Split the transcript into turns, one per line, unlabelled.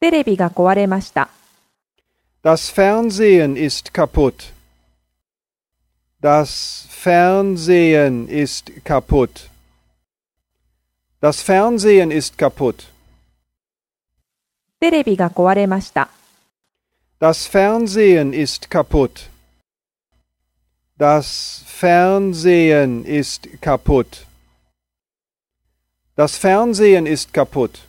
テレビが壊れました。
Das Fernsehen ist kaputt. Das Fernsehen ist kaputt. Das Fernsehen ist kaputt.
テレビが壊れました。
Das Fernsehen ist kaputt. Das Fernsehen ist kaputt. Das Fernsehen ist kaputt.